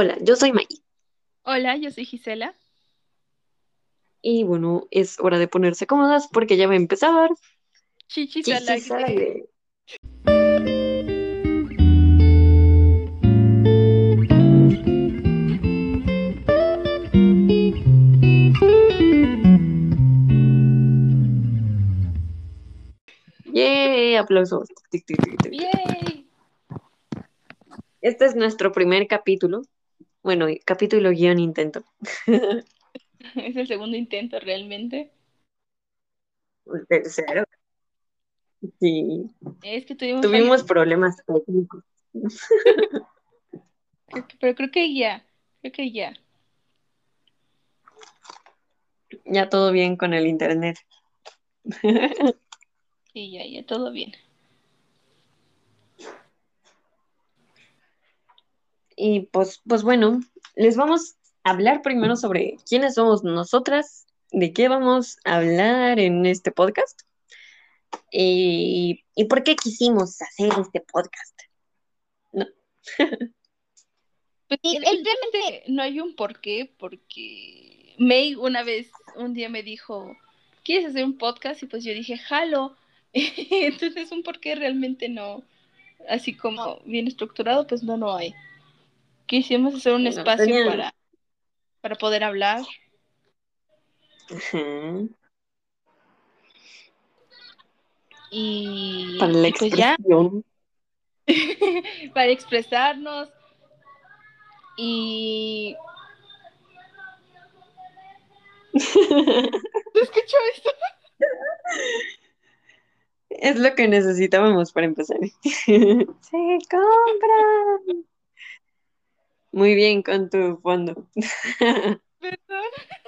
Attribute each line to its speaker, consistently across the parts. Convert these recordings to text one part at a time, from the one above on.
Speaker 1: Hola, yo soy May.
Speaker 2: Hola, yo soy Gisela.
Speaker 1: Y bueno, es hora de ponerse cómodas porque ya va a empezar.
Speaker 2: Chichis
Speaker 1: Chichis al
Speaker 2: aire.
Speaker 1: aire. ¡Yay! Aplausos.
Speaker 2: ¡Yay!
Speaker 1: Este es nuestro primer capítulo. Bueno, capítulo guion intento.
Speaker 2: Es el segundo intento realmente.
Speaker 1: El tercero. Sí,
Speaker 2: Es que tuvimos,
Speaker 1: tuvimos problemas técnicos.
Speaker 2: pero creo que ya, creo que ya.
Speaker 1: Ya todo bien con el internet.
Speaker 2: Sí, ya, ya, todo bien.
Speaker 1: Y pues, pues bueno, les vamos a hablar primero sobre quiénes somos nosotras, de qué vamos a hablar en este podcast y, y por qué quisimos hacer este podcast.
Speaker 2: Pues, el-
Speaker 3: el-
Speaker 2: realmente no hay un porqué, porque May una vez, un día me dijo, ¿quieres hacer un podcast? Y pues yo dije, jalo. Entonces un porqué realmente no, así como bien estructurado, pues no, no hay. Quisimos hacer un espacio para, para poder hablar. Y,
Speaker 1: Para la
Speaker 2: y pues ya, para expresarnos. Y... ¿Te escuchó esto?
Speaker 1: Es lo que necesitábamos para empezar. Se compra. Muy bien con tu fondo.
Speaker 2: Perdón.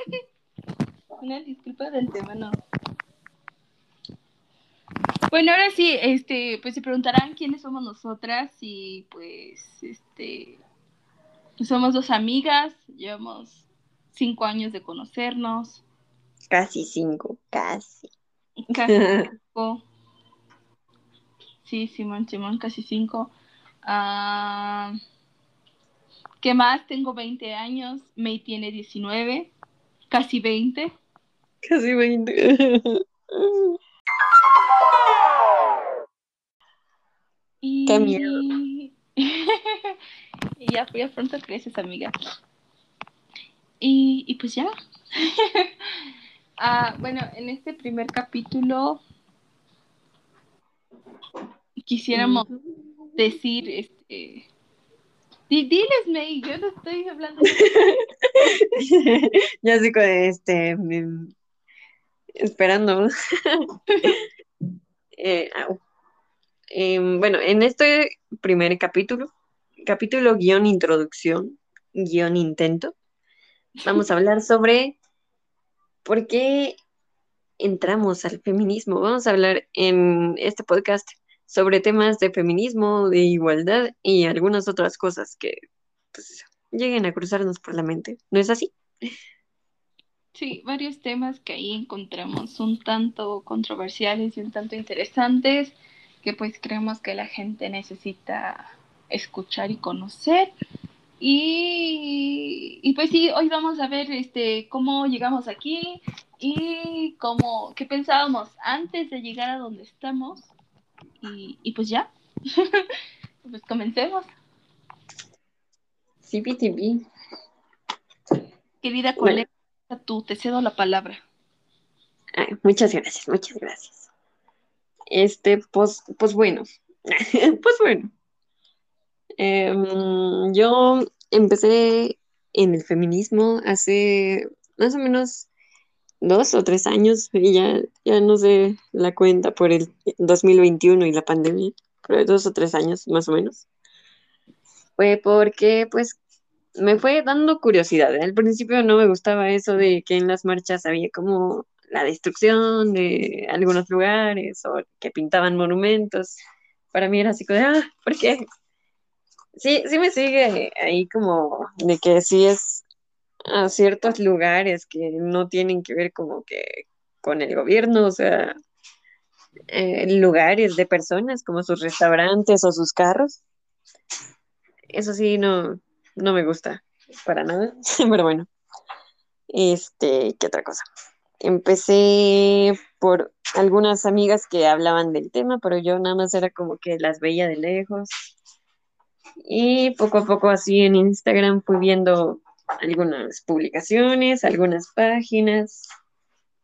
Speaker 2: Una disculpa de antemano. Bueno, ahora sí, este, pues se preguntarán quiénes somos nosotras y pues, este, somos dos amigas, llevamos cinco años de conocernos,
Speaker 1: Casi cinco, casi.
Speaker 2: casi cinco. Sí, Simón, Simón, casi cinco. Ah, ¿Qué más? Tengo 20 años, May tiene 19, casi 20.
Speaker 1: Casi 20.
Speaker 2: Y...
Speaker 1: Qué miedo.
Speaker 2: y ya, ya pronto creces, amiga. Y, y pues ya. Ah, bueno, en este primer capítulo quisiéramos decir, este... di- Diles, May, yo no estoy hablando.
Speaker 1: Ya sé que este esperando. Eh. Em, bueno, en este primer capítulo, capítulo guion introducción, guion intento, vamos a hablar sobre por qué entramos al feminismo. Vamos a hablar en este podcast sobre temas de feminismo, de igualdad y algunas otras cosas que pues, lleguen a cruzarnos por la mente. ¿No es así?
Speaker 2: Sí, varios temas que ahí encontramos un tanto controversiales y un tanto interesantes que pues creemos que la gente necesita escuchar y conocer. Y, y pues sí, hoy vamos a ver este cómo llegamos aquí y cómo, qué pensábamos antes de llegar a donde estamos. Y, y pues ya, pues comencemos.
Speaker 1: Sí, sí,
Speaker 2: Querida
Speaker 1: Bueno.
Speaker 2: colega, tú te cedo la palabra.
Speaker 1: Ay, muchas gracias, muchas gracias. Este, pues, pues bueno, pues bueno. Em, yo empecé en el feminismo hace más o menos dos o tres años y ya, ya no sé la cuenta por el 2021 y la pandemia, pero dos o tres años más o menos. Fue porque pues me fue dando curiosidad. Al principio no me gustaba eso de que en las marchas había como la destrucción de algunos lugares o que pintaban monumentos. Para mí era así como ah, ¿por qué? Sí, sí me sigue ahí como de que sí es a ciertos lugares que no tienen que ver como que con el gobierno, o sea, eh, lugares de personas como sus restaurantes o sus carros. Eso sí, no, no me gusta para nada, pero bueno. Este, ¿qué otra cosa? Empecé por algunas amigas que hablaban del tema, pero yo nada más era como que las veía de lejos. Y poco a poco así en Instagram fui viendo algunas publicaciones, algunas páginas,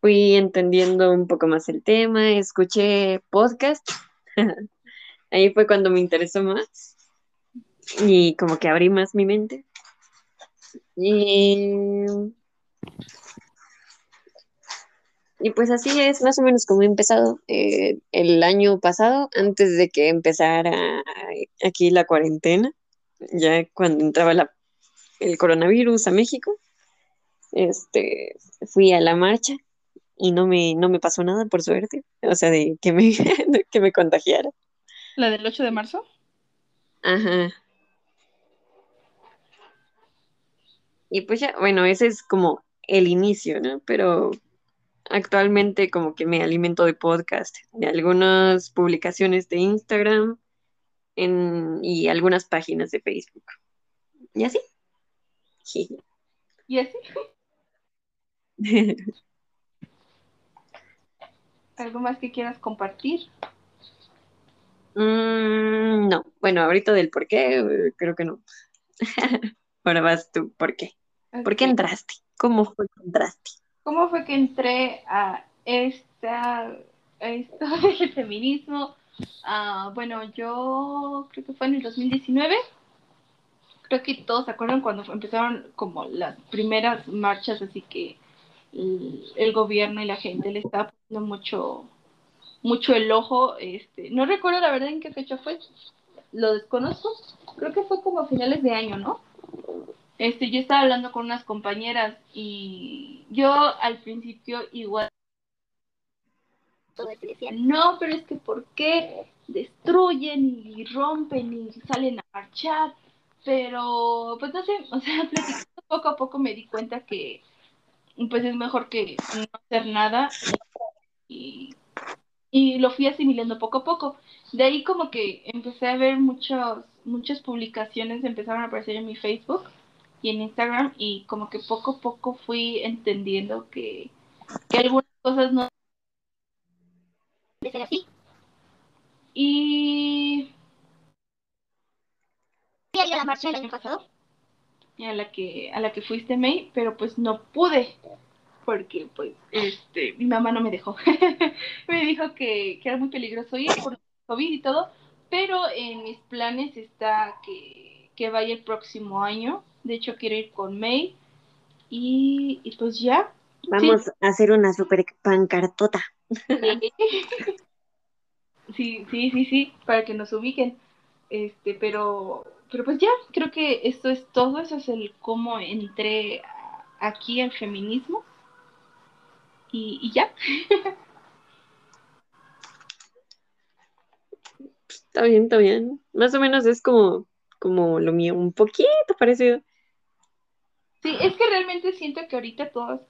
Speaker 1: fui entendiendo un poco más el tema, escuché podcast. Ahí fue cuando me interesó más y como que abrí más mi mente. Y Y pues así es más o menos como he empezado eh, el año pasado, antes de que empezara aquí la cuarentena, ya cuando entraba la, el coronavirus a México, este, fui a la marcha y no me, no me pasó nada, por suerte, o sea, de que me, de que me contagiara.
Speaker 2: ¿La del 8 de marzo?
Speaker 1: Ajá. Y pues ya, bueno, ese es como el inicio, ¿no? Pero Actualmente como que me alimento de podcast, de algunas publicaciones de Instagram en, y algunas páginas de Facebook. ¿Y así?
Speaker 2: ¿Y así? ¿Algo más que quieras compartir?
Speaker 1: Mm, no, bueno, ahorita del por qué, eh, creo que no. Ahora vas tú, ¿por qué? ¿Por qué entraste? ¿Cómo fue que entraste?
Speaker 2: ¿Cómo fue que entré a esta esto del feminismo? Uh, bueno, yo creo que fue en el 2019. Creo que todos se acuerdan cuando empezaron como las primeras marchas, así que el, gobierno y la gente le estaba poniendo mucho mucho el ojo. Este, no recuerdo la verdad en qué fecha fue, lo desconozco. Creo que fue como a finales de año, ¿no? este, yo estaba hablando con unas compañeras y yo al principio igual no, pero es que ¿por qué destruyen y rompen y salen a marchar? Pero, pues no sé, o sea, poco a poco me di cuenta que pues es mejor que no hacer nada y, y lo fui asimilando poco a poco. De ahí como que empecé a ver muchas muchas publicaciones, empezaron a aparecer en mi Facebook y en Instagram y como que poco a poco fui entendiendo que, que algunas cosas no ser así. Y fui a la marcha el año pasado a la que a la que fuiste May, pero pues no pude porque pues este mi mamá no me dejó. me dijo que, que era muy peligroso ir por COVID y todo, pero en mis planes está que, que vaya el próximo año de hecho, quiero ir con May. Y, pues ya.
Speaker 1: Vamos a hacer una super pancartota.
Speaker 2: Sí, sí, sí, sí, para que nos ubiquen. Este, pero, pero pues ya, creo que esto es todo. Eso es el cómo entré aquí al feminismo. Y, y ya.
Speaker 1: Está bien, está bien. Más o menos es como, como lo mío, un poquito parecido.
Speaker 2: Sí, es que realmente siento que ahorita todas,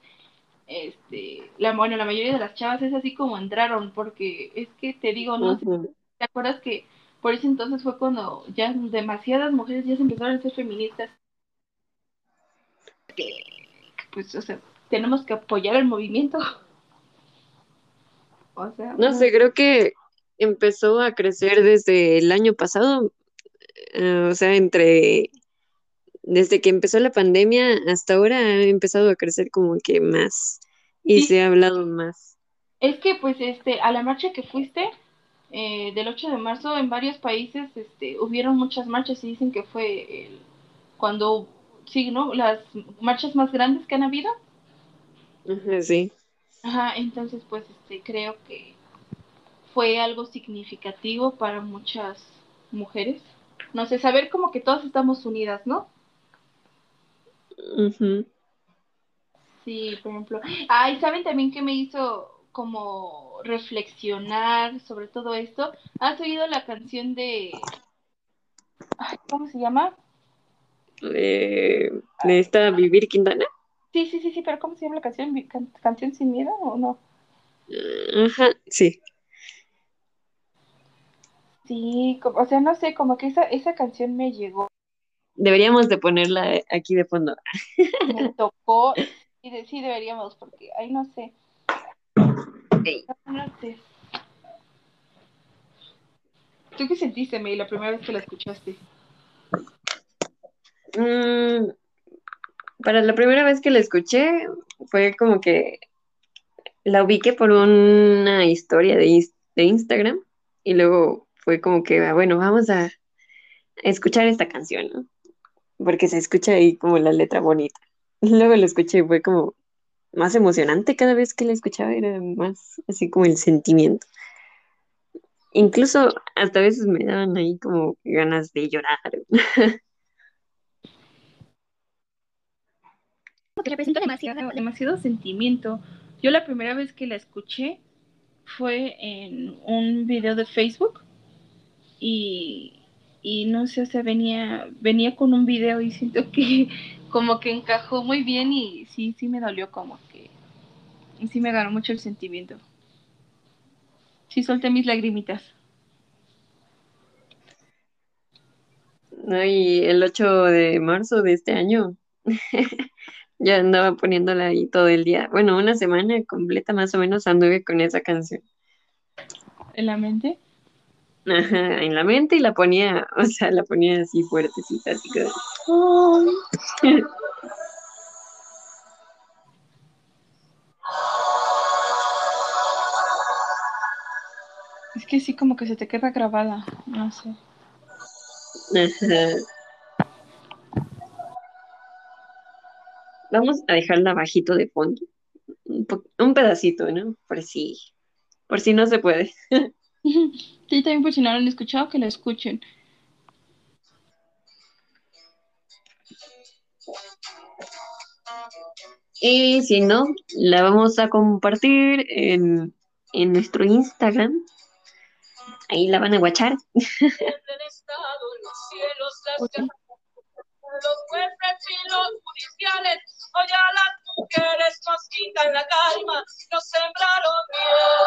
Speaker 2: este, la, bueno, la mayoría de las chavas es así como entraron, porque es que te digo, ¿no? ¿Te acuerdas que por ese entonces fue cuando ya demasiadas mujeres ya se empezaron a ser feministas? pues, o sea, tenemos que apoyar el movimiento. O sea,
Speaker 1: no sé, creo que empezó a crecer desde el año pasado, eh, o sea, entre desde que empezó la pandemia hasta ahora ha empezado a crecer como que más y se ha hablado más.
Speaker 2: Es que pues este a la marcha que fuiste eh, del 8 de marzo en varios países este hubieron muchas marchas y dicen que fue el, cuando sí, ¿no? Las marchas más grandes que han habido.
Speaker 1: Sí.
Speaker 2: Ajá, entonces pues este creo que fue algo significativo para muchas mujeres. No sé, saber como que todas estamos unidas, ¿no? Sí, por ejemplo. Ay, ¿saben también que me hizo como reflexionar sobre todo esto? ¿Has oído la canción de... ¿Cómo se llama?
Speaker 1: ¿De, de esta Vivir Quintana?
Speaker 2: Sí, sí, sí, sí, pero ¿cómo se llama la canción? ¿Canción sin miedo o no?
Speaker 1: Ajá, sí.
Speaker 2: Sí, o sea, no sé, como que esa, esa canción me llegó
Speaker 1: deberíamos de ponerla aquí de fondo.
Speaker 2: Me tocó y de, sí deberíamos, porque, ay, no sé. ¿Tú qué sentiste, May, la primera vez que la escuchaste?
Speaker 1: Mm, para la primera vez que la escuché, fue como que la ubiqué por una historia de, de Instagram y luego fue como que, ah, bueno, vamos a, escuchar esta canción, ¿no? Porque se escucha ahí como la letra bonita. Luego la escuché y fue como más emocionante cada vez que la escuchaba, era más así como el sentimiento. Incluso hasta veces me daban ahí como ganas de llorar.
Speaker 2: Porque representa demasiado, demasiado sentimiento. Yo la primera vez que la escuché fue en un video de Facebook y, y no sé, o sea, venía, venía con un video y siento que como que encajó muy bien y sí, sí me dolió como que, sí me ganó mucho el sentimiento. Sí solté mis lagrimitas.
Speaker 1: No, y el 8 de marzo de este año ya andaba poniéndola ahí todo el día. Bueno, una semana completa más o menos anduve con esa canción.
Speaker 2: ¿En la mente?
Speaker 1: Ajá, en la mente y la ponía, o sea, la ponía así fuertecita, así que...
Speaker 2: Es que sí, como que se te queda grabada, no sé.
Speaker 1: Ajá. Vamos a dejarla bajito de fondo. Un, un pedacito, ¿no? Por si, por si no se puede.
Speaker 2: Sí, también por si no lo han escuchado, que lo escuchen.
Speaker 1: Y si no, la vamos a compartir en, en nuestro Instagram. Ahí la van a guachar. los jueces y los judiciales, hoy a las mujeres nos quitan la calma, nos sembraron miedo.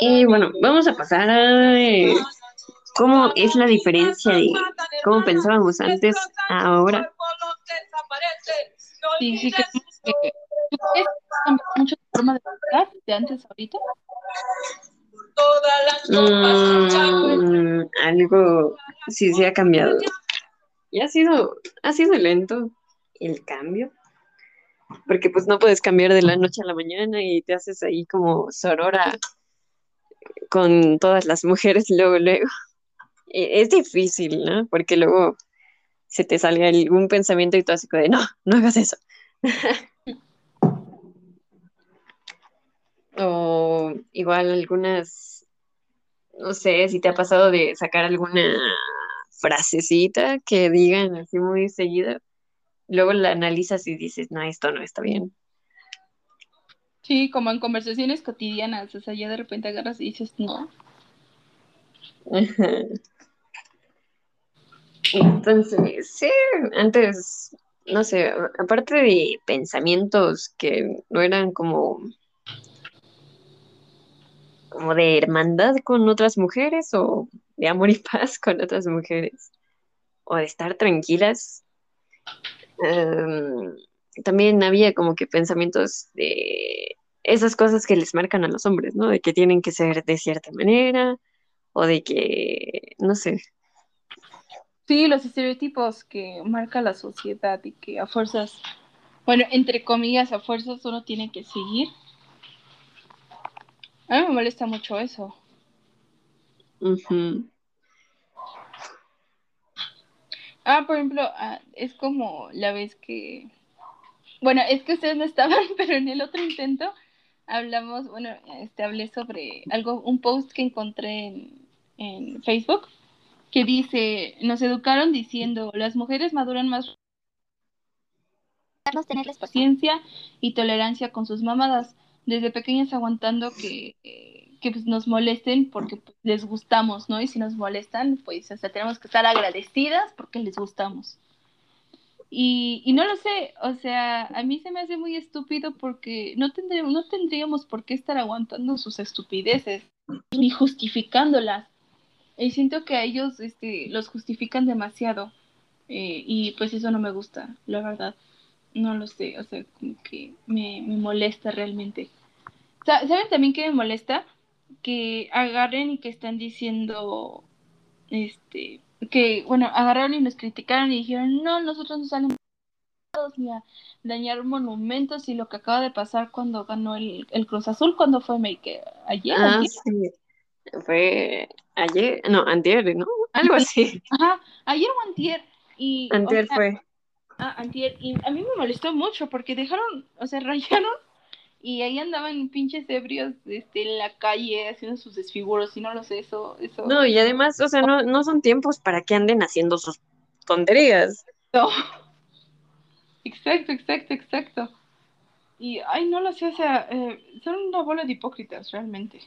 Speaker 1: Y bueno, vamos a pasar a eh, cómo es la diferencia de cómo pensábamos antes a ahora.
Speaker 2: Sí, sí, que, que mucho la forma de pensar de antes a ahorita.
Speaker 1: Mm, algo sí se ha cambiado. Y ha sido, ha sido lento el cambio porque pues no puedes cambiar de la noche a la mañana y te haces ahí como sorora con todas las mujeres luego, luego. E, es difícil, ¿no? Porque luego se te salga algún pensamiento y tú así de, no, no hagas eso. o igual algunas, no sé, si te ha pasado de sacar alguna frasecita que digan así muy seguida luego la analizas y dices, no, esto no está bien.
Speaker 2: Sí, como en conversaciones cotidianas, o sea, ya de repente agarras y dices, no.
Speaker 1: Entonces, sí, antes, no sé, aparte de pensamientos que no eran como como de hermandad con otras mujeres o de amor y paz con otras mujeres o de estar tranquilas, Em, también había como que pensamientos de esas cosas que les marcan a los hombres, ¿no? De que tienen que ser de cierta manera o de que, no sé.
Speaker 2: Sí, los estereotipos que marca la sociedad y que a fuerzas, bueno, entre comillas, a fuerzas uno tiene que seguir. A mí me molesta mucho eso. Ah, por ejemplo, ah, es como la vez que, bueno, es que ustedes no estaban, pero en el otro intento hablamos, bueno, este, hablé sobre algo, un post que encontré en, en Facebook que dice, nos educaron diciendo, las mujeres maduran más tenerles paciencia y tolerancia con sus mamadas, desde pequeñas aguantando que que pues, nos molesten porque pues, les gustamos, ¿no? Y si nos molestan, pues hasta tenemos que estar agradecidas porque les gustamos. Y, y, no lo sé, o sea, a mí se me hace muy estúpido porque no tendríamos, no tendríamos por qué estar aguantando sus estupideces ni justificándolas. Y siento que a ellos este, los justifican demasiado. Eh, y pues eso no me gusta, la verdad. No lo sé, o sea, como que me, me molesta realmente. ¿Saben también que me molesta? Que agarren y que están diciendo, este, que, bueno, agarraron y nos criticaron y dijeron, no, nosotros no salimos ni a dañar monumentos y lo que acaba de pasar cuando ganó el, el Cruz Azul, cuando fue ayer.
Speaker 1: Ah, sí. Fue ayer, no, antier, ¿no? Algo así.
Speaker 2: Ajá, ayer o antier. Y,
Speaker 1: antier fue.
Speaker 2: Ah, antier. Y a mí me molestó mucho porque dejaron, o sea, rayaron y ahí andaban pinches ebrios este, en la calle haciendo sus desfiguros y no lo sé, eso, eso.
Speaker 1: No, y además, o sea, no, no son tiempos para que anden haciendo sus tonterías.
Speaker 2: No. Exacto, exacto, exacto. Y, ay, no lo sé, o sea, eh, son una bola de hipócritas, realmente.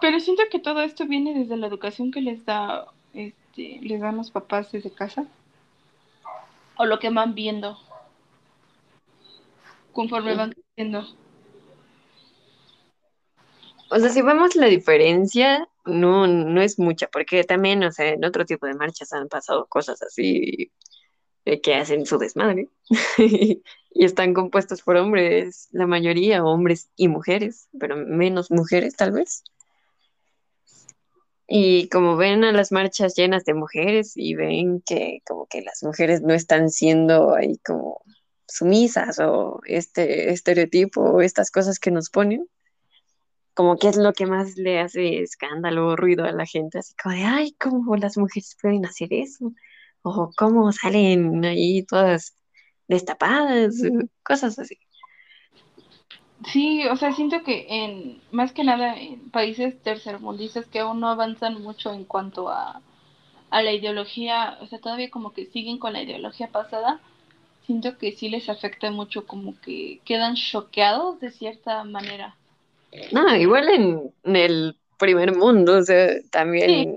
Speaker 2: Pero siento que todo esto viene desde la educación que les da, este, les dan los papás desde casa. O lo que van viendo conforme van creciendo.
Speaker 1: O sea, si vemos la diferencia, no, no es mucha, porque también, o sea, en otro tipo de marchas han pasado cosas así que hacen su desmadre y están compuestos por hombres, la mayoría hombres y mujeres, pero menos mujeres tal vez. Y como ven a las marchas llenas de mujeres y ven que como que las mujeres no están siendo ahí como sumisas o este estereotipo o estas cosas que nos ponen, como que es lo que más le hace escándalo o ruido a la gente, así como de, ay, ¿cómo las mujeres pueden hacer eso? o cómo salen ahí todas destapadas, cosas así.
Speaker 2: Sí, o sea, siento que en más que nada en países tercermundistas que aún no avanzan mucho en cuanto a, a la ideología, o sea, todavía como que siguen con la ideología pasada, siento que sí les afecta mucho, como que quedan choqueados de cierta manera.
Speaker 1: No, igual en, el primer mundo, o sea, también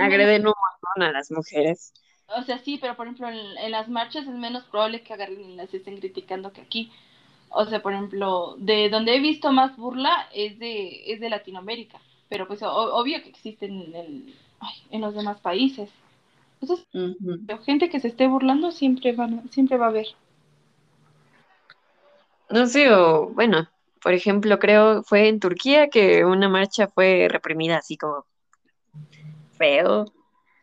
Speaker 1: agreden un montón a las mujeres.
Speaker 2: O sea, sí, pero por ejemplo en, las marchas es menos probable que agarren y las estén criticando que aquí. O sea, por ejemplo, de donde he visto más burla es de, es de Latinoamérica, pero pues obvio que existen en, en los demás países. Entonces, gente que se esté burlando siempre, van, siempre va a haber.
Speaker 1: No sé, o bueno, por ejemplo, creo fue en Turquía que una marcha fue reprimida así como feo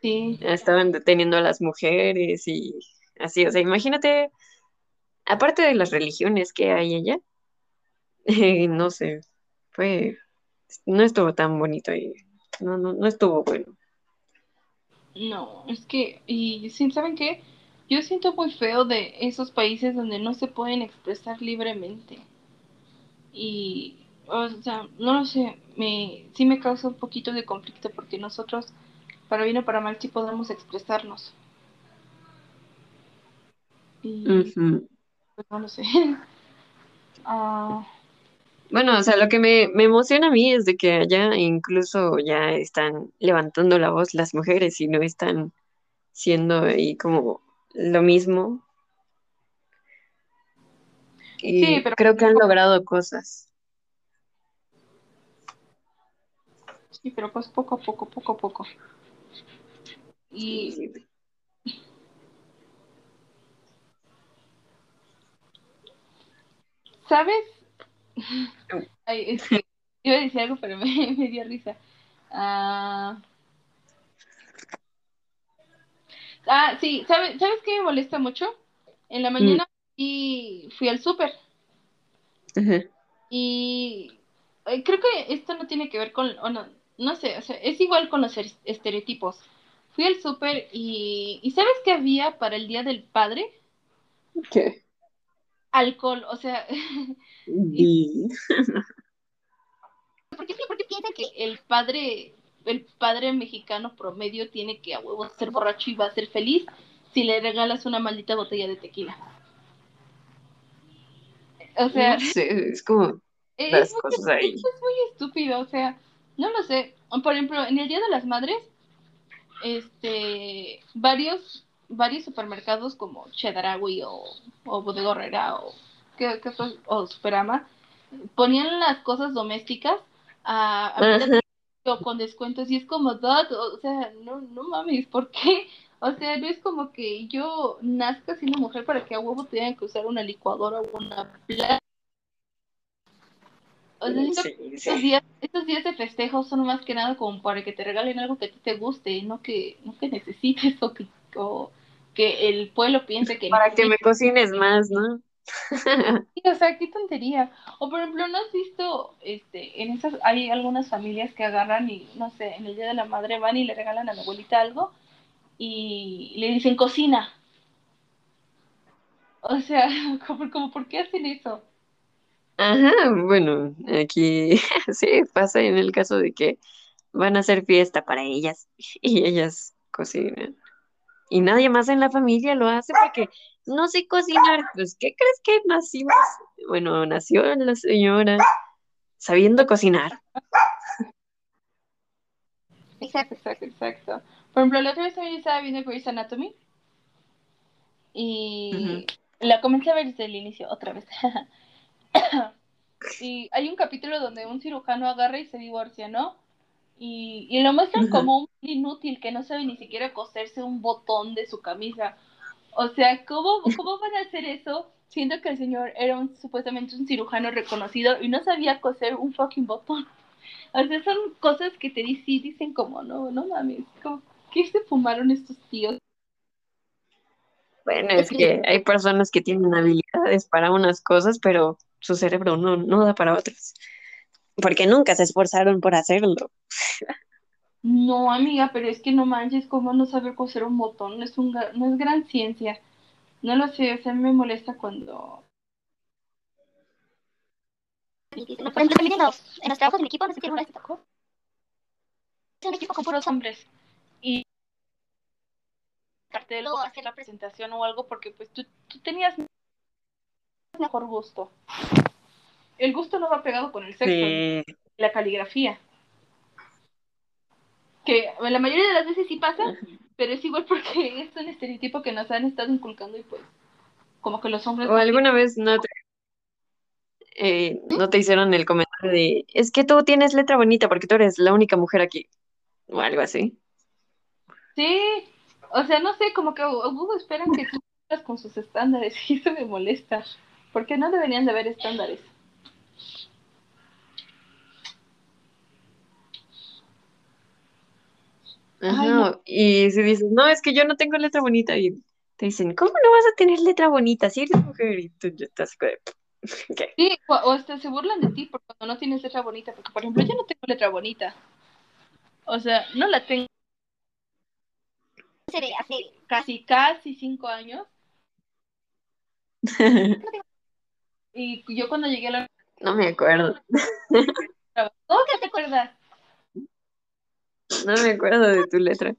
Speaker 2: Sí.
Speaker 1: Estaban deteniendo a las mujeres y así, o sea, imagínate, aparte de las religiones que hay allá, no sé, fue, no estuvo tan bonito y no, no, no estuvo bueno.
Speaker 2: No, es que, y ¿saben qué? Yo siento muy feo de esos países donde no se pueden expresar libremente. Y, o sea, no lo sé, me, sí me causa un poquito de conflicto porque nosotros para bien o para mal, sí podemos expresarnos. Y, pues no lo sé. Ah.
Speaker 1: Bueno, o sea, lo que me, emociona a mí es de que allá incluso ya están levantando la voz las mujeres y no están siendo ahí como lo mismo. Y sí, pero creo que han logrado cosas.
Speaker 2: Sí, pero pues poco a poco, poco a poco. Y ¿sabes? Ay, es que iba a decir algo, pero me, me dio risa. Ah, ah sí, ¿sabes, ¿sabes qué me molesta mucho? En la mañana mm. fui al súper. Y eh, creo que esto no tiene que ver con, no, no sé, o sea, es igual con los estereotipos fui al súper y, y ¿sabes qué había para el Día del Padre?
Speaker 1: ¿Qué?
Speaker 2: Alcohol, o sea... ¿Por, qué, ¿Por qué piensan que el padre, el padre mexicano promedio tiene que a huevo ser borracho y va a ser feliz si le regalas una maldita botella de tequila?
Speaker 1: O sea... No sé, es como... Las cosas ahí.
Speaker 2: Es muy estúpido, o sea, no lo sé. Por ejemplo, en el Día de las Madres, este, varios, varios supermercados como Chedraui o, o Bodega o, ¿qué, o Superama ponían las cosas domésticas a, o con descuentos y es como, Dad, o sea, no, no mames, ¿por qué? O sea, no es como que yo nazca siendo mujer para que a huevo tengan que usar una licuadora o una plata. O sea,
Speaker 1: Sí, sí.
Speaker 2: estos días, estos días de festejo son más que nada como para que te regalen algo que a ti te guste, no que, no que necesites o que, o que el pueblo piense que
Speaker 1: Para que me cocines más, ¿no?
Speaker 2: Sí, o sea, qué tontería. O por ejemplo, ¿no has visto, este, en esas, hay algunas familias que agarran y, no sé, en el Día de la Madre van y le regalan a la abuelita algo y le dicen cocina. O sea, como, como ¿por qué hacen eso?
Speaker 1: Ajá, bueno, aquí sí pasa en el caso de que van a hacer fiesta para ellas y ellas cocinan. Y nadie más en la familia lo hace porque no sé cocinar. Pues, ¿qué crees que nacimos? Bueno, nació la señora sabiendo cocinar.
Speaker 2: Exacto, exacto, exacto. Por ejemplo, la otra vez también estaba viendo Grey's Anatomy y la comencé a ver desde el inicio otra vez. y hay un capítulo donde un cirujano agarra y se divorcia, ¿no? Y, y lo muestran como un inútil que no sabe ni siquiera coserse un botón de su camisa. O sea, ¿cómo, cómo van a hacer eso? Siento que el señor era un, supuestamente un cirujano reconocido y no sabía coser un fucking botón. O sea, son cosas que te dicen, dicen como, no, no mames, como, ¿qué se fumaron estos tíos?
Speaker 1: Bueno, es que hay personas que tienen habilidades para unas cosas, pero su cerebro no, no da para otras. Porque nunca se esforzaron por hacerlo.
Speaker 2: No, amiga, pero es que no manches, ¿cómo no saber coser un botón? No es, un, no es gran ciencia. No lo sé, o sea, me molesta cuando...
Speaker 3: Por ejemplo, también en los, en los trabajos de mi equipo, no sé si alguna vez te tocó, es un equipo con puros
Speaker 2: Puros hombres. Y cartel o hacer la presentación o algo porque pues tú, tú tenías mejor gusto. El gusto no va pegado con el sexo,
Speaker 1: Sí.
Speaker 2: la caligrafía. Que la mayoría de las veces sí pasa, pero es igual porque es un estereotipo que nos han estado inculcando y pues como que los hombres
Speaker 1: ¿O alguna vez no te, eh, no te hicieron el comentario de, es que tú tienes letra bonita porque tú eres la única mujer aquí? O algo así.
Speaker 2: Sí, o sea, no sé, como que a Google esperan que tú con sus estándares y eso me molesta, porque no deberían de haber estándares. Ay, no.
Speaker 1: Ajá. Y si dices, no, es que yo no tengo letra bonita. Y te dicen, ¿cómo no vas a tener letra bonita si eres mujer? Y tú estás como de.
Speaker 2: Sí, o, o hasta se burlan de ti por cuando no tienes letra bonita, porque por ejemplo yo no tengo letra bonita, o sea, no la tengo
Speaker 3: hace
Speaker 2: casi, casi cinco años, y yo cuando llegué a la
Speaker 1: No me acuerdo.
Speaker 2: ¿cómo que te acuerdas?
Speaker 1: No me acuerdo de tu letra.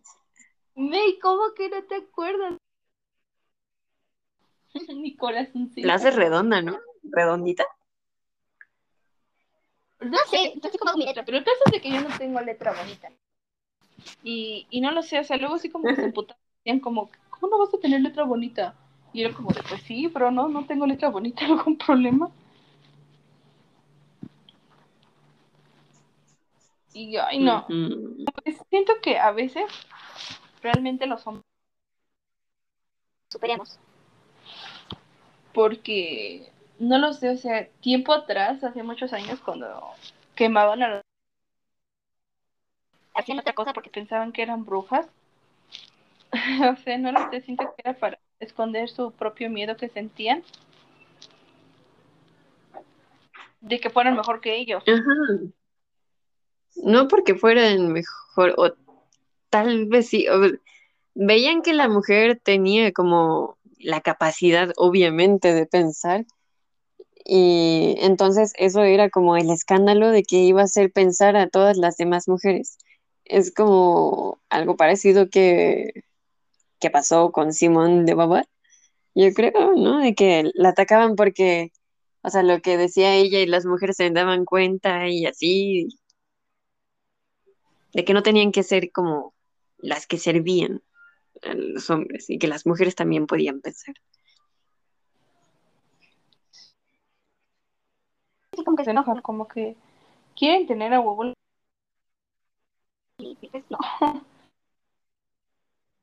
Speaker 2: May, ¿cómo que no te acuerdas? Mi corazoncito.
Speaker 1: La haces redonda, ¿no? Redondita.
Speaker 2: No sé, no sé cómo hago mi letra, pero el caso es de que yo no tengo letra bonita. Y, y no lo sé, o sea, luego sí como que se emputaban, decían como, ¿cómo no vas a tener letra bonita? Y era como de, pues sí, pero no, no tengo letra bonita, algún problema. Y yo, ay no, pues siento que a veces realmente los hombres,
Speaker 3: superemos.
Speaker 2: porque no lo sé, o sea, tiempo atrás, hace muchos años, cuando quemaban a los hacían otra cosa porque pensaban que eran brujas. o sea, no lo sé, siento que era para esconder su propio miedo que sentían de que fueran mejor que ellos.
Speaker 1: Ajá. No porque fueran mejor, o tal vez sí. veían que la mujer tenía como la capacidad, obviamente, de pensar. Y entonces eso era como el escándalo de que iba a hacer pensar a todas las demás mujeres. Es como algo parecido que, que pasó con Simone de Beauvoir. Yo creo, ¿no? De que la atacaban porque, o sea, lo que decía ella y las mujeres se daban cuenta y así, de que no tenían que ser como las que servían a los hombres y que las mujeres también podían pensar.
Speaker 2: Como que se enojan, como que quieren tener a huevo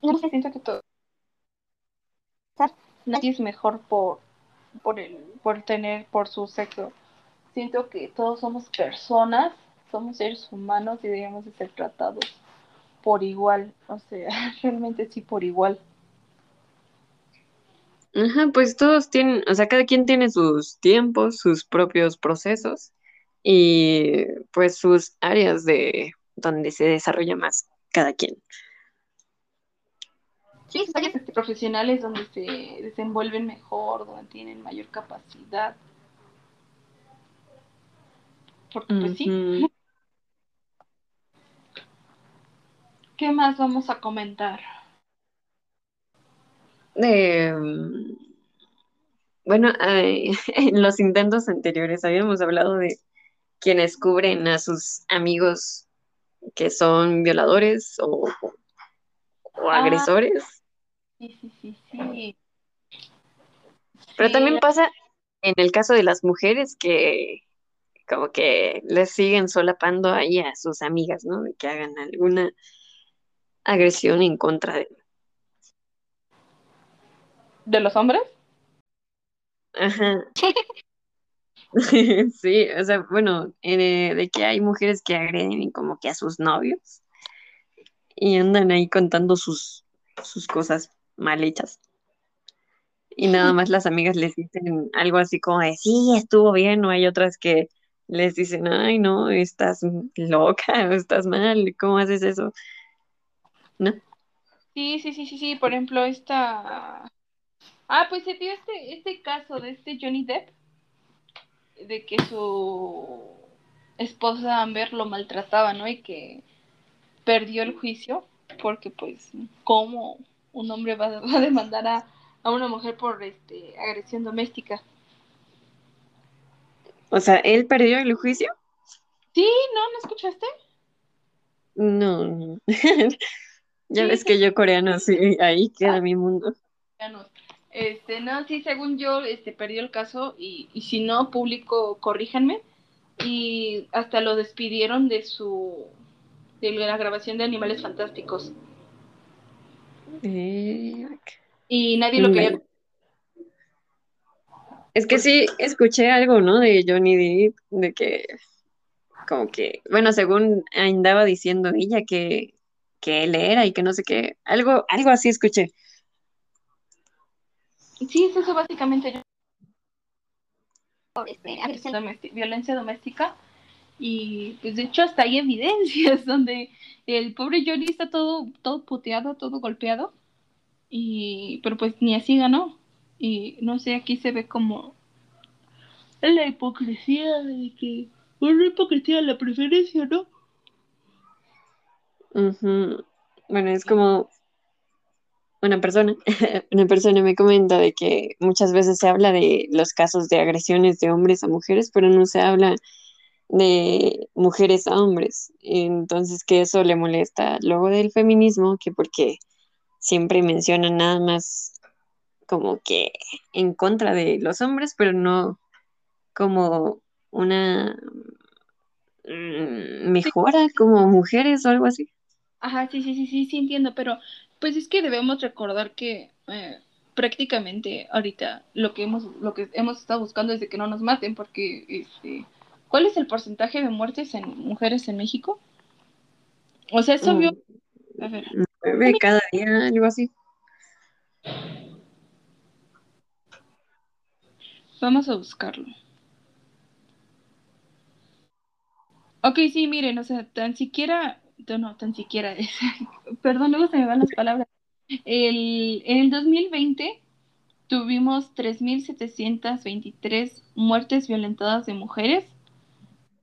Speaker 2: No siento que todo. Nadie es mejor por, por, el, por tener, por su sexo. Siento que todos somos personas, somos seres humanos y deberíamos de ser tratados por igual. O sea, realmente sí por igual.
Speaker 1: Ajá, pues todos tienen, o sea, cada quien tiene sus tiempos, sus propios procesos y pues sus áreas de donde se desarrolla más cada quien.
Speaker 2: Sí, sus áreas profesionales donde se desenvuelven mejor, donde tienen mayor capacidad. Porque pues sí.
Speaker 1: Ujú.
Speaker 2: ¿Qué más vamos a comentar?
Speaker 1: Eh, bueno, en los intentos anteriores habíamos hablado de quienes cubren a sus amigos que son violadores o, o
Speaker 2: Ah,
Speaker 1: agresores,
Speaker 2: sí, sí, sí, sí.
Speaker 1: pero
Speaker 2: Sí,
Speaker 1: también pasa en el caso de las mujeres que como que les siguen solapando ahí a sus amigas, ¿no? De que hagan alguna agresión en contra de...
Speaker 2: ¿De los hombres?
Speaker 1: Ajá. Sí, o sea, bueno, eh, de que hay mujeres que agreden como que a sus novios y andan ahí contando sus, sus cosas mal hechas. Y nada más las amigas les dicen algo así como de, sí, estuvo bien, o hay otras que les dicen, ay, no, estás loca, estás mal, ¿cómo haces eso? ¿No?
Speaker 2: Sí, sí, sí, sí, sí. Por ejemplo, esta. Ah, pues se dio este, este caso de este Johnny Depp, de que su esposa Amber lo maltrataba, ¿no? Y que perdió el juicio, porque pues, ¿cómo un hombre va, va a demandar a, a una mujer por este agresión doméstica?
Speaker 1: O sea, ¿él perdió el juicio?
Speaker 2: Sí, ¿no? ¿No escuchaste?
Speaker 1: No. Ya
Speaker 2: Sí,
Speaker 1: ves que yo coreano, sí, ahí queda
Speaker 2: ah,
Speaker 1: mi mundo.
Speaker 2: Este, no, sí, según yo, este, perdió el caso y, y si no, público, corríjanme. Y hasta lo despidieron de su, de la grabación de Animales Fantásticos.
Speaker 1: Eh,
Speaker 2: Y nadie lo quería.
Speaker 1: Es que sí, escuché algo, ¿no? De Johnny Depp, de que como que, bueno, según andaba diciendo ella que, que él era y que no sé qué, algo, algo así escuché.
Speaker 2: Sí, es eso básicamente. yo-
Speaker 3: agresión.
Speaker 2: domesti- violencia doméstica. Y pues de hecho hasta hay evidencias donde el pobre Johnny está todo, todo puteado, todo golpeado. Y, pero pues ni así ganó. Y no sé, aquí se ve como la hipocresía de que, bueno, hipocresía la preferencia, ¿no?
Speaker 1: Bueno, es como una persona, una persona me comenta de que muchas veces se habla de los casos de agresiones de hombres a mujeres, pero no se habla de mujeres a hombres. Entonces, que eso le molesta luego del feminismo, que porque siempre mencionan nada más como que en contra de los hombres, pero no como una mm, mejora como mujeres o algo así.
Speaker 2: Ajá, sí, sí, sí, sí, sí entiendo, pero pues es que debemos recordar que eh, prácticamente ahorita lo que hemos, lo que hemos estado buscando es de que no nos maten, porque este, ¿cuál es el porcentaje de muertes en mujeres en México? O sea, es obvio,
Speaker 1: Mm,
Speaker 2: a ver,
Speaker 1: nueve cada día, algo así.
Speaker 2: Vamos a buscarlo. Ok, sí, miren, o sea, tan siquiera, no, no, tan siquiera es, perdón, luego se me van las palabras. El, en el 2020 tuvimos 3.723 muertes violentadas de mujeres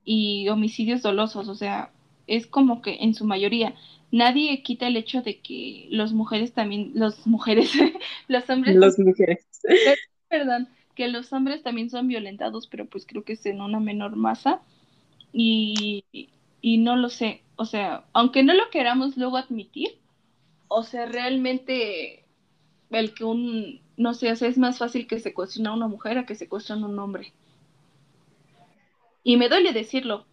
Speaker 2: y homicidios dolosos, o sea, es como que en su mayoría. Nadie quita el hecho de que las mujeres también, los mujeres, los hombres,
Speaker 1: Las mujeres.
Speaker 2: perdón, que los hombres también son violentados, pero pues creo que es en una menor masa y, y no lo sé, o sea, aunque no lo queramos luego admitir, o sea, realmente el que un, no sé, es más fácil que se cuestione a una mujer a que se cuestione a un hombre. Y me duele decirlo,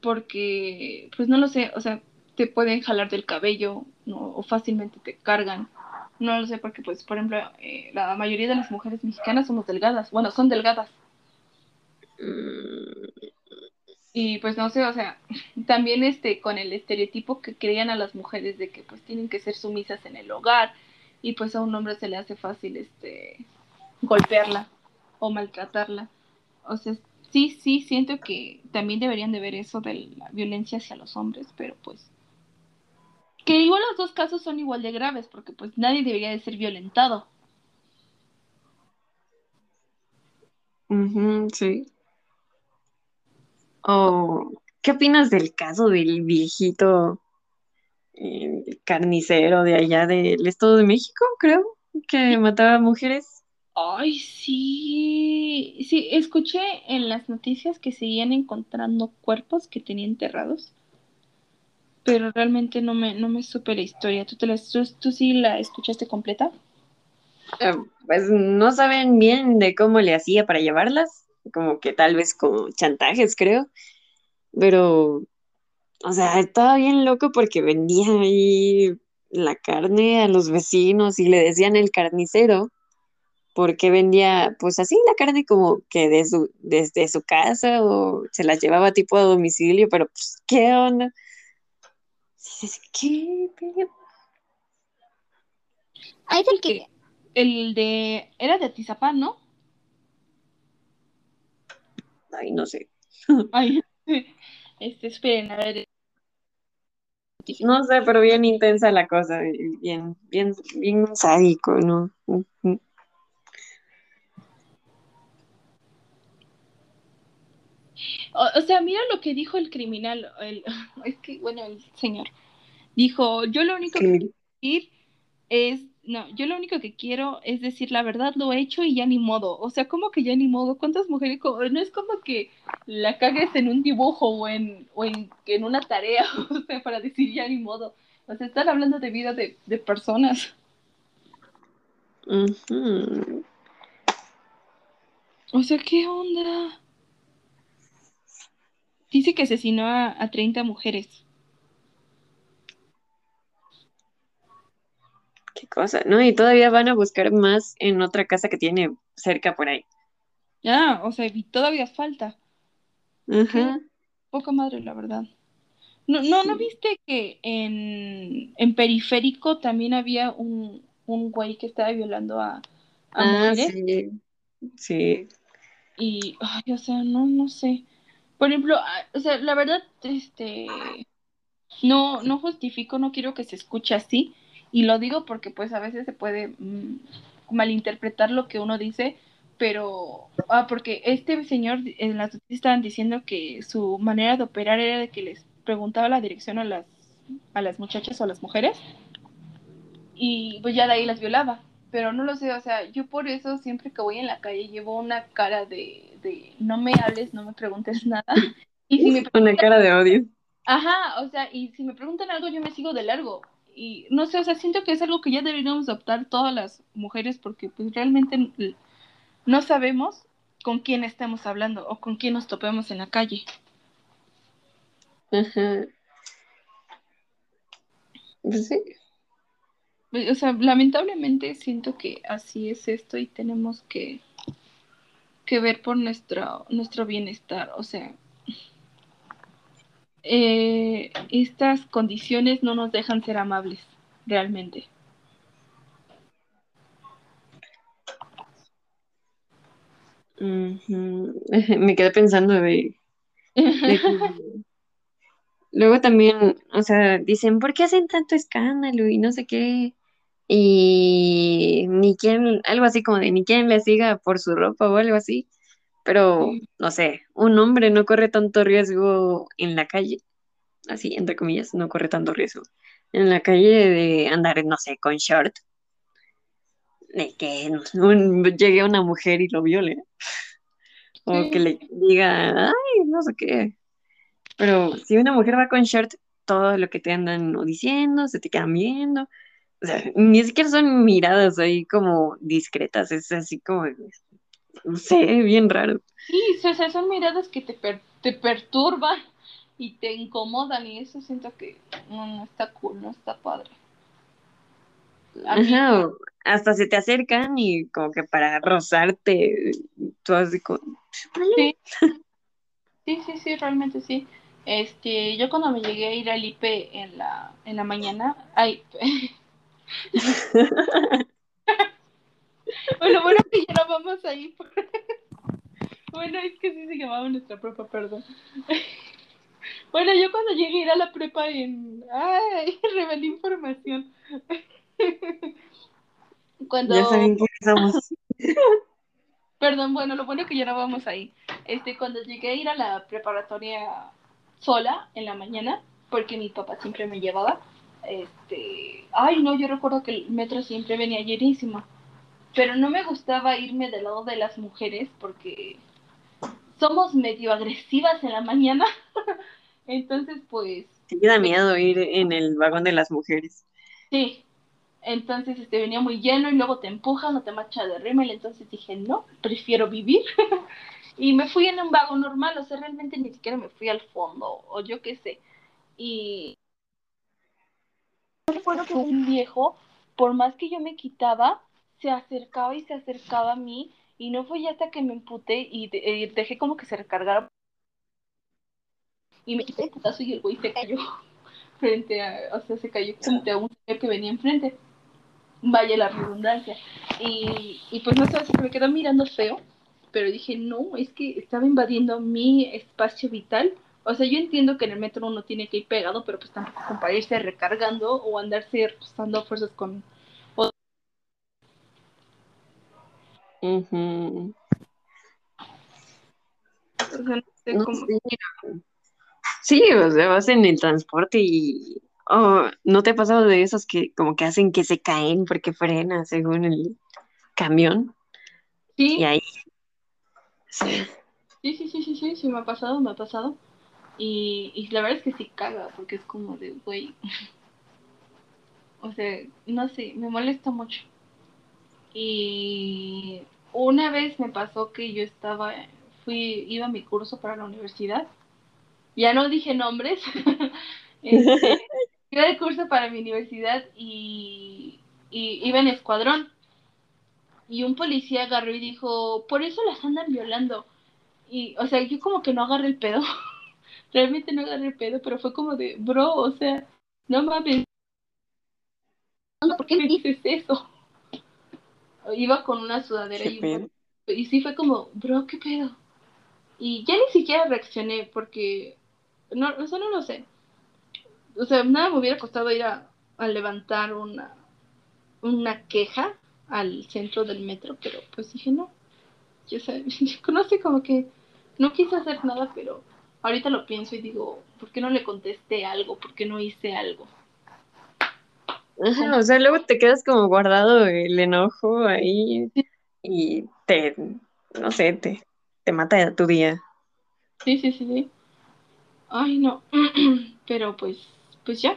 Speaker 2: porque, pues no lo sé, o sea, te pueden jalar del cabello ¿no? o fácilmente te cargan. No lo sé porque, pues, por ejemplo, eh, la mayoría de las mujeres mexicanas somos delgadas. Bueno, son delgadas.
Speaker 1: Mm,
Speaker 2: Y pues no sé, o sea, también este con el estereotipo que creían a las mujeres de que pues tienen que ser sumisas en el hogar y pues a un hombre se le hace fácil este golpearla o maltratarla. O sea, sí, sí siento que también deberían de ver eso de la violencia hacia los hombres, pero pues que igual los dos casos son igual de graves porque pues nadie debería de ser violentado.
Speaker 1: ujú, sí. O, ¿qué opinas del caso del viejito eh, carnicero de allá del Estado de México, creo, que mataba mujeres?
Speaker 2: Ay, sí, sí, escuché en las noticias que seguían encontrando cuerpos que tenía enterrados, pero realmente no me, no me supe la historia. ¿Tú, te la, tú, tú sí la escuchaste completa?
Speaker 1: Eh, pues no saben bien de cómo le hacía para llevarlas, como que tal vez con chantajes, creo, pero, o sea, estaba bien loco porque vendía ahí la carne a los vecinos y le decían el carnicero, porque vendía, pues así, la carne como que de su, desde su casa o se las llevaba tipo a domicilio, pero pues, ¿qué onda? Dices, ¿qué?
Speaker 3: Ahí es el que.
Speaker 2: El de, era de Atizapán, ¿no?
Speaker 1: Ay, no sé.
Speaker 2: Ay, este, esperen, a ver.
Speaker 1: No sé, pero bien intensa la cosa, y bien, bien, bien sádico, ¿no?
Speaker 2: O, o sea, mira lo que dijo el criminal, el, es que, bueno, el señor. Dijo, yo lo único que
Speaker 1: Criminal.
Speaker 2: decir es, no, yo lo único que quiero es decir la verdad, lo he hecho y ya ni modo. O sea, ¿cómo que ya ni modo? ¿Cuántas mujeres? No es como que la cagues en un dibujo o en, o en, en una tarea, o sea, para decir ya ni modo. O sea, están hablando de vida de, de personas.
Speaker 1: Ujú.
Speaker 2: O sea, ¿qué onda? Dice que asesinó a, a 30 mujeres.
Speaker 1: Qué cosa, ¿no? Y todavía van a buscar más en otra casa que tiene cerca por ahí.
Speaker 2: Ah, o sea, y todavía falta.
Speaker 1: Ajá.
Speaker 2: Poca madre, la verdad. No, no, ¿no viste que en, en Periférico también había un, un güey que estaba violando a, a
Speaker 1: Ah,
Speaker 2: mujeres?
Speaker 1: sí, sí.
Speaker 2: Y, ay, o sea, no, no sé. Por ejemplo, ah, o sea, la verdad, este, no, no justifico, no quiero que se escuche así. Y lo digo porque pues a veces se puede mm, malinterpretar lo que uno dice, pero, ah, porque este señor en las noticias estaban diciendo que su manera de operar era de que les preguntaba la dirección a las, a las muchachas o a las mujeres y pues ya de ahí las violaba. Pero no lo sé, o sea, yo por eso siempre que voy en la calle llevo una cara de, de no me hables, no me preguntes nada. Y si me
Speaker 1: Una cara de odio.
Speaker 2: Ajá, o sea, y si me preguntan algo, yo me sigo de largo. Y no sé, o sea, siento que es algo que ya deberíamos adoptar todas las mujeres porque pues realmente no sabemos con quién estamos hablando o con quién nos topemos en la calle.
Speaker 1: Ajá. Pues sí.
Speaker 2: O sea, lamentablemente siento que así es esto y tenemos que, que ver por nuestro, nuestro bienestar. O sea, eh, estas condiciones no nos dejan ser amables, realmente.
Speaker 1: Me quedé pensando de, de que luego también, o sea, dicen, ¿por qué hacen tanto escándalo y no sé qué? Y ni quien, algo así como de ni quien le siga por su ropa o algo así. Pero, no sé, un hombre no corre tanto riesgo en la calle, así, entre comillas, no corre tanto riesgo en la calle de andar, no sé, con short, de que un- llegue una mujer y lo viole, o que le diga, ay, no sé qué. Pero si una mujer va con short, todo lo que te andan diciendo, se te quedan viendo. O sea, ni siquiera son miradas ahí como discretas, es así como, no sé, bien raro.
Speaker 2: Sí, o sea, son miradas que te, per- te perturban y te incomodan y eso siento que no, no está cool, no está padre.
Speaker 1: Ajá, hasta se te acercan y como que para rozarte, tú así como,
Speaker 2: Sí. Sí, sí, sí, realmente sí. Este, yo cuando me llegué a ir al IP en la, en la mañana, ay, bueno, bueno que ya no vamos ahí. Bueno, es que sí se llamaba nuestra prepa, perdón. Bueno, yo cuando llegué a ir a la prepa en, ay, revelé información. Cuando,
Speaker 1: ya saben quiénes somos.
Speaker 2: Perdón, bueno, lo bueno que ya no vamos ahí. Este, cuando llegué a ir a la preparatoria sola en la mañana, porque mi papá siempre me llevaba, este, ay no, yo recuerdo que el metro siempre venía llenísimo, pero no me gustaba irme del lado de las mujeres porque somos medio agresivas en la mañana, entonces pues
Speaker 1: Sí, da miedo ir en el vagón de las mujeres.
Speaker 2: Sí, entonces este venía muy lleno y luego te empujan o te marcha de rímel, entonces dije, no, prefiero vivir. y me fui en un vagón normal, o sea, realmente ni siquiera me fui al fondo, o yo qué sé. Y recuerdo que un viejo, por más que yo me quitaba, se acercaba y se acercaba a mí, y no fue ya hasta que me emputé y de- eh, dejé como que se recargara. Y me quité el putazo y el güey se cayó frente a, o sea, se cayó frente a un señor que venía enfrente. Vaya la redundancia. Y, y pues no sé, se me quedó mirando feo, pero dije, no, es que estaba invadiendo mi espacio vital. O sea, yo entiendo que en el metro uno tiene que ir pegado, pero pues tampoco para irse recargando o andarse rozando fuerzas con...
Speaker 1: Ujú.
Speaker 2: O sea, no sé
Speaker 1: No
Speaker 2: cómo...
Speaker 1: sé. Sí, o sea, vas en el transporte y oh, ¿no te ha pasado de esos que como que hacen que se caen porque frena según el camión?
Speaker 2: Sí,
Speaker 1: Y ahí, sí,
Speaker 2: sí, sí, sí, sí, sí, sí, me ha pasado, me ha pasado. Y, y la verdad es que sí caga, porque es como de, güey. O sea, no sé, me molesta mucho. Y una vez me pasó que yo estaba, fui, iba a mi curso para la universidad. Ya no dije nombres. Este, iba de curso para mi universidad y, y iba en escuadrón. Y un policía agarró y dijo, por eso las andan violando. Y, o sea, yo como que no agarré el pedo. Realmente no agarré el pedo, pero fue como de, bro, o sea, no mames, ¿por qué me dices eso? Iba con una sudadera y un. Y sí fue como, bro, ¿qué pedo? Y ya ni siquiera reaccioné porque, no, o sea, no lo sé. O sea, nada me hubiera costado ir a, a levantar una, una queja al centro del metro, pero pues dije no. Yo sé, no sé, como que no quise hacer nada, pero ahorita lo pienso y digo, ¿por qué no le contesté algo? ¿Por qué no hice algo?
Speaker 1: Ajá, o sea, luego te quedas como guardado el enojo ahí y te, no sé, te, te mata tu día.
Speaker 2: Sí, sí, sí, sí. Ay, no. pero pues, pues ya.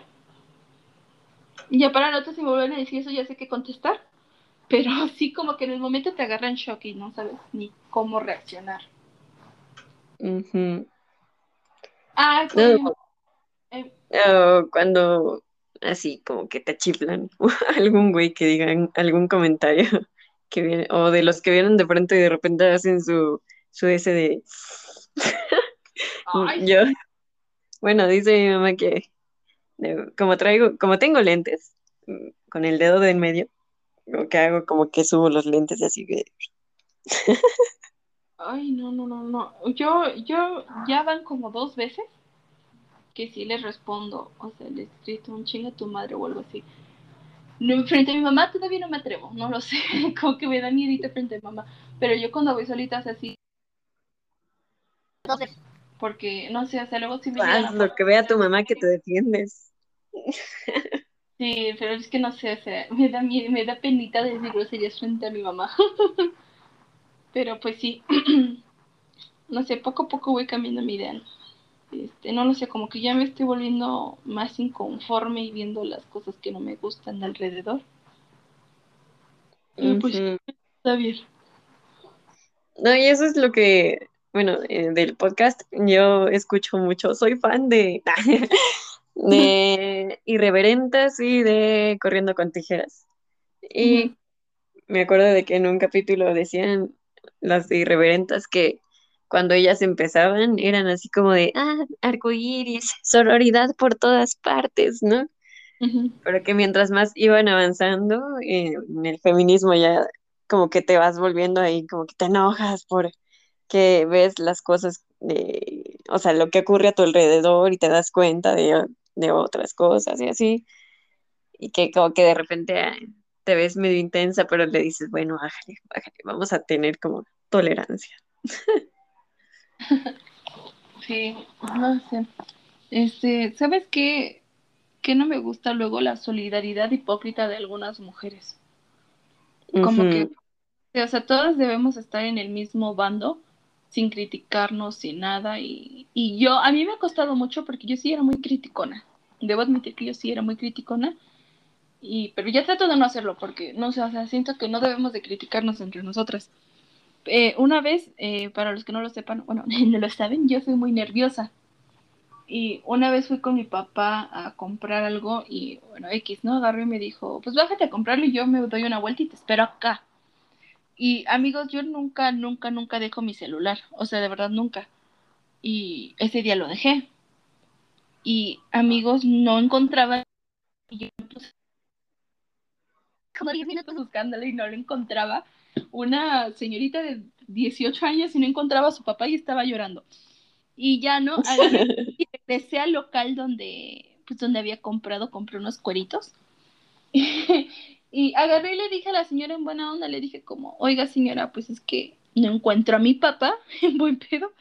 Speaker 2: Ya para la otra si me vuelven a decir eso ya sé qué contestar. Pero sí como que en el momento te agarra en shock y no sabes ni cómo reaccionar.
Speaker 1: Ujú.
Speaker 2: Ah,
Speaker 1: No,
Speaker 2: coño. Eh,
Speaker 1: o cuando así como que te chiflan algún güey que diga algún comentario que viene, o de los que vienen de pronto y de repente hacen su, su ese de yo, bueno, dice mi mamá que de- como traigo, como tengo lentes, mm, con el dedo de en medio, como que hago como que subo los lentes así que
Speaker 2: ay, no, no, no, no. Yo, yo ya van como dos veces que sí les respondo. O sea, le he escrito un chinga a tu madre o algo así. No, frente a mi mamá todavía no me atrevo, no lo sé. Como que me da miedito frente a mi mamá. Pero yo cuando voy solita es así,
Speaker 3: Dos veces.
Speaker 2: porque no sé, o sea, luego sí me
Speaker 1: haz
Speaker 2: a
Speaker 1: lo que vea tu mamá que te defiendes.
Speaker 2: Sí, pero es que no sé, o sea, me da, me da penita decir groserías frente a mi mamá. Pero pues sí, no sé, poco a poco voy cambiando mi idea. Este, no lo sé, como que ya me estoy volviendo más inconforme y viendo las cosas que no me gustan de alrededor. Pero pues está bien.
Speaker 1: No, y eso es lo que, bueno, eh, del podcast, yo escucho mucho, soy fan de, de Irreverentas y de Corriendo con Tijeras. Y me acuerdo de que en un capítulo decían las de Irreverentas que cuando ellas empezaban eran así como de, ah, arcoíris, sororidad por todas partes, ¿no?
Speaker 2: Ujú.
Speaker 1: Pero que mientras más iban avanzando eh, en el feminismo ya como que te vas volviendo ahí, como que te enojas por que ves las cosas de, o sea, lo que ocurre a tu alrededor y te das cuenta de, de otras cosas y así, y que como que de repente ah, te ves medio intensa, pero le dices, bueno, bájale, bájale, vamos a tener como tolerancia.
Speaker 2: Sí, no sé. Este, ¿sabes qué? Que no me gusta luego la solidaridad hipócrita de algunas mujeres. Como que, o sea, todas debemos estar en el mismo bando, sin criticarnos, sin nada. Y, y yo, a mí me ha costado mucho porque yo sí era muy criticona. Debo admitir que yo sí era muy criticona. Y, pero ya trato de no hacerlo porque, no sé, o sea, siento que no debemos de criticarnos entre nosotras. Eh, una vez, eh, para los que no lo sepan, bueno, no lo saben, yo soy muy nerviosa. Y una vez fui con mi papá a comprar algo y, bueno, X, ¿no? Agarró y me dijo, pues bájate a comprarlo y yo me doy una vuelta y te espero acá. Y amigos, yo nunca, nunca, nunca dejo mi celular. O sea, de verdad nunca. Y ese día lo dejé. Y amigos, no encontraba. Y yo pues, como 10 minutos buscándolo y no lo encontraba. Una señorita de 18 años y no encontraba a su papá y estaba llorando. Y ya no, y regresé al local donde, pues donde había comprado, compré unos cueritos. y agarré y le dije a la señora en buena onda, le dije como, oiga señora, pues es que no encuentro a mi papá en buen pedo.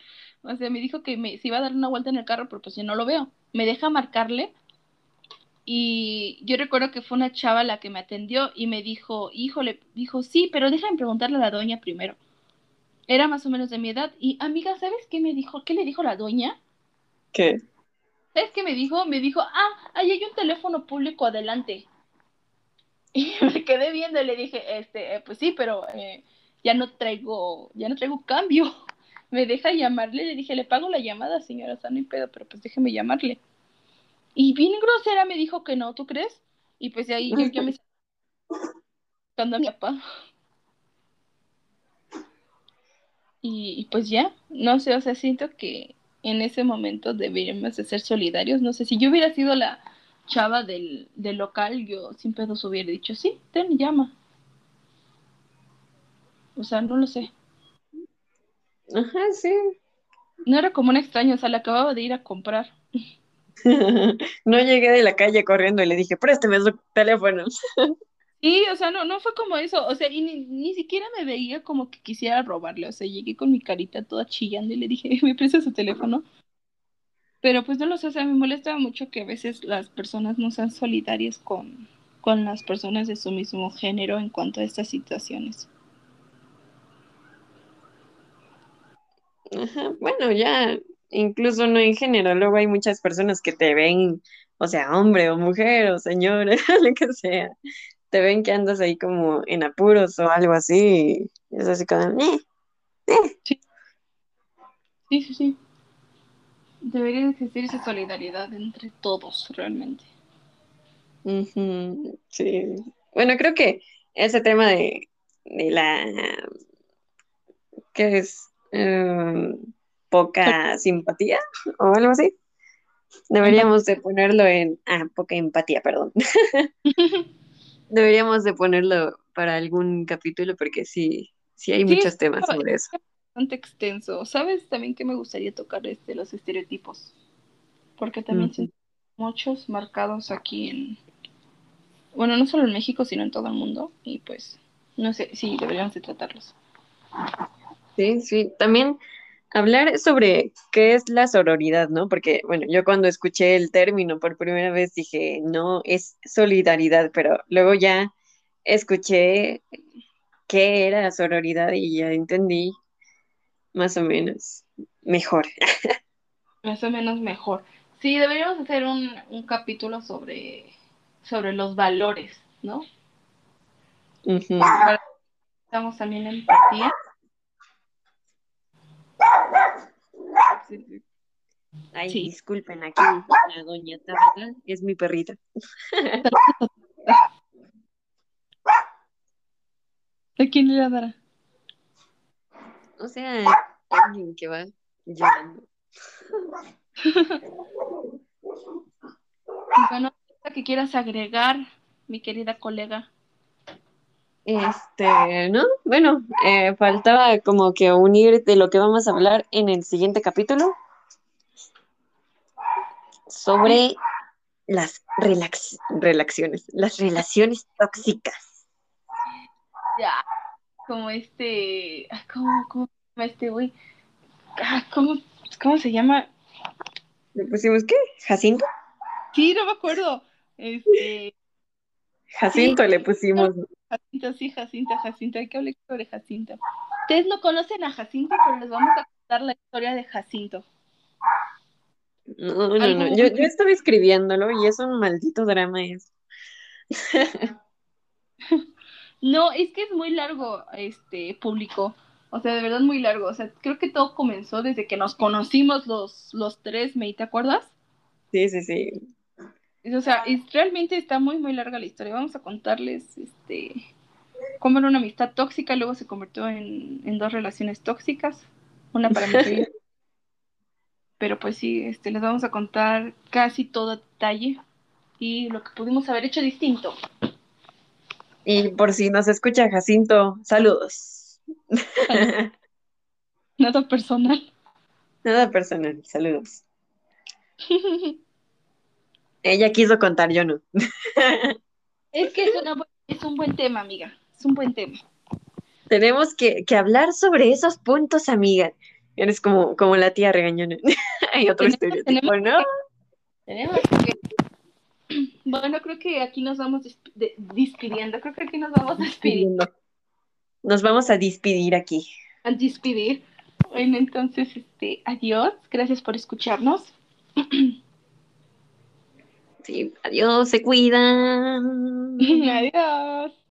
Speaker 2: O sea, me dijo que me, se iba a dar una vuelta en el carro, pero pues yo no lo veo. Me deja marcarle. Y yo recuerdo que fue una chava la que me atendió y me dijo, híjole, dijo, sí, pero déjame preguntarle a la doña primero. Era más o menos de mi edad. Y amiga, ¿sabes qué me dijo? ¿Qué le dijo la doña?
Speaker 1: ¿Qué?
Speaker 2: ¿Sabes qué me dijo? Me dijo, ah, ahí hay un teléfono público adelante. Y me quedé viendo y le dije, este, eh, pues sí, pero eh, ya no traigo, ya no traigo cambio. Me deja llamarle, le dije, le pago la llamada, señora, está no hay pedo, pero pues déjeme llamarle. Y bien grosera me dijo que no, ¿tú crees? Y pues de ahí yo ya me buscando a mi papá. Y, y pues ya, no sé, o sea, siento que en ese momento deberíamos de ser solidarios. No sé, si yo hubiera sido la chava del, del local, yo sin pedos hubiera dicho, sí, ten, llama. O sea, no lo sé.
Speaker 1: Ajá, sí.
Speaker 2: No era como un extraño, o sea, le acababa de ir a comprar.
Speaker 1: No llegué de la calle corriendo y le dije, présteme su teléfono.
Speaker 2: Sí, o sea, no, no fue como eso, o sea, y ni, ni siquiera me veía como que quisiera robarle, o sea, llegué con mi carita toda chillando y le dije, me presta su teléfono. Pero pues no lo sé, o sea, me molesta mucho que a veces las personas no sean solidarias con, con las personas de su mismo género en cuanto a estas situaciones.
Speaker 1: Ajá, bueno, ya, incluso no en género, luego hay muchas personas que te ven, o sea, hombre o mujer o señora, lo que sea, te ven que andas ahí como en apuros o algo así, y es así como, "Eh, eh".
Speaker 2: Sí, sí, sí, sí. Debería existir esa solidaridad entre todos, realmente.
Speaker 1: Sí. Bueno, creo que ese tema de, de la, ¿qué es? Em, poca simpatía o algo así. Deberíamos de ponerlo en, ah, poca empatía, perdón. Deberíamos de ponerlo para algún capítulo porque sí, sí hay
Speaker 2: Sí,
Speaker 1: muchos temas sobre eso.
Speaker 2: bastante extenso. ¿Sabes también que me gustaría tocar este, los estereotipos? Porque también siento muchos marcados aquí en, bueno, no solo en México, sino en todo el mundo. Y pues, no sé, sí, deberíamos de tratarlos.
Speaker 1: Sí, sí. También hablar sobre qué es la sororidad, ¿no? Porque, bueno, yo cuando escuché el término por primera vez dije, no, es solidaridad, pero luego ya escuché qué era la sororidad y ya entendí más o menos mejor.
Speaker 2: Más o menos mejor. Sí, deberíamos hacer un, un capítulo sobre, sobre los valores, ¿no? Estamos también en empatía.
Speaker 1: Sí, sí. Ay,
Speaker 2: Sí.
Speaker 1: disculpen, aquí la doña Tabata es mi perrita.
Speaker 2: ¿A quién le dará?
Speaker 1: O sea, alguien que va llorando.
Speaker 2: Bueno, ¿algo que quieras agregar, mi querida colega.
Speaker 1: Este, ¿no? Bueno, eh, faltaba como que unir de lo que vamos a hablar en el siguiente capítulo sobre las relax- relaciones, las relaciones tóxicas.
Speaker 2: Ya, como este, ah, ¿cómo, cómo se llama este güey? Ah, ¿Cómo, cómo se llama?
Speaker 1: ¿Le pusimos qué? ¿Jacinto?
Speaker 2: Sí, no me acuerdo. Este,
Speaker 1: Jacinto le pusimos.
Speaker 2: Jacinto, sí, Jacinto, Jacinto. Hay que hablar sobre Jacinto. Ustedes no conocen a Jacinto, pero les vamos a contar la historia de Jacinto.
Speaker 1: No, no, no. Yo, yo estaba escribiéndolo y es un maldito drama eso.
Speaker 2: No, es que es muy largo este público. O sea, de verdad muy largo. O sea, creo que todo comenzó desde que nos conocimos los, los tres, May, ¿te acuerdas?
Speaker 1: Sí, sí, sí.
Speaker 2: O sea, es- realmente está muy, muy larga la historia. Vamos a contarles este cómo era una amistad tóxica, luego se convirtió en, en dos relaciones tóxicas. Una para. Pero pues sí, este, les vamos a contar casi todo detalle y lo que pudimos haber hecho distinto.
Speaker 1: Y por si nos escucha Jacinto, saludos.
Speaker 2: Nada personal.
Speaker 1: Nada personal, saludos. Ella quiso contar, yo no.
Speaker 2: Es que es, una es un buen tema, amiga. Es un buen tema.
Speaker 1: Tenemos que, que hablar sobre esos puntos, amiga. Eres como, como la tía regañona. Hay otro
Speaker 2: Tenemos-
Speaker 1: estereotipo,
Speaker 2: tenemos
Speaker 1: ¿no?
Speaker 2: Tenemos que... Bueno, creo que aquí nos vamos desp- de- despidiendo. Creo que aquí nos vamos despidiendo.
Speaker 1: Nos vamos a despedir aquí.
Speaker 2: A despedir. Bueno, entonces, este, adiós. Gracias por escucharnos.
Speaker 1: Adiós, se cuidan.
Speaker 2: Adiós.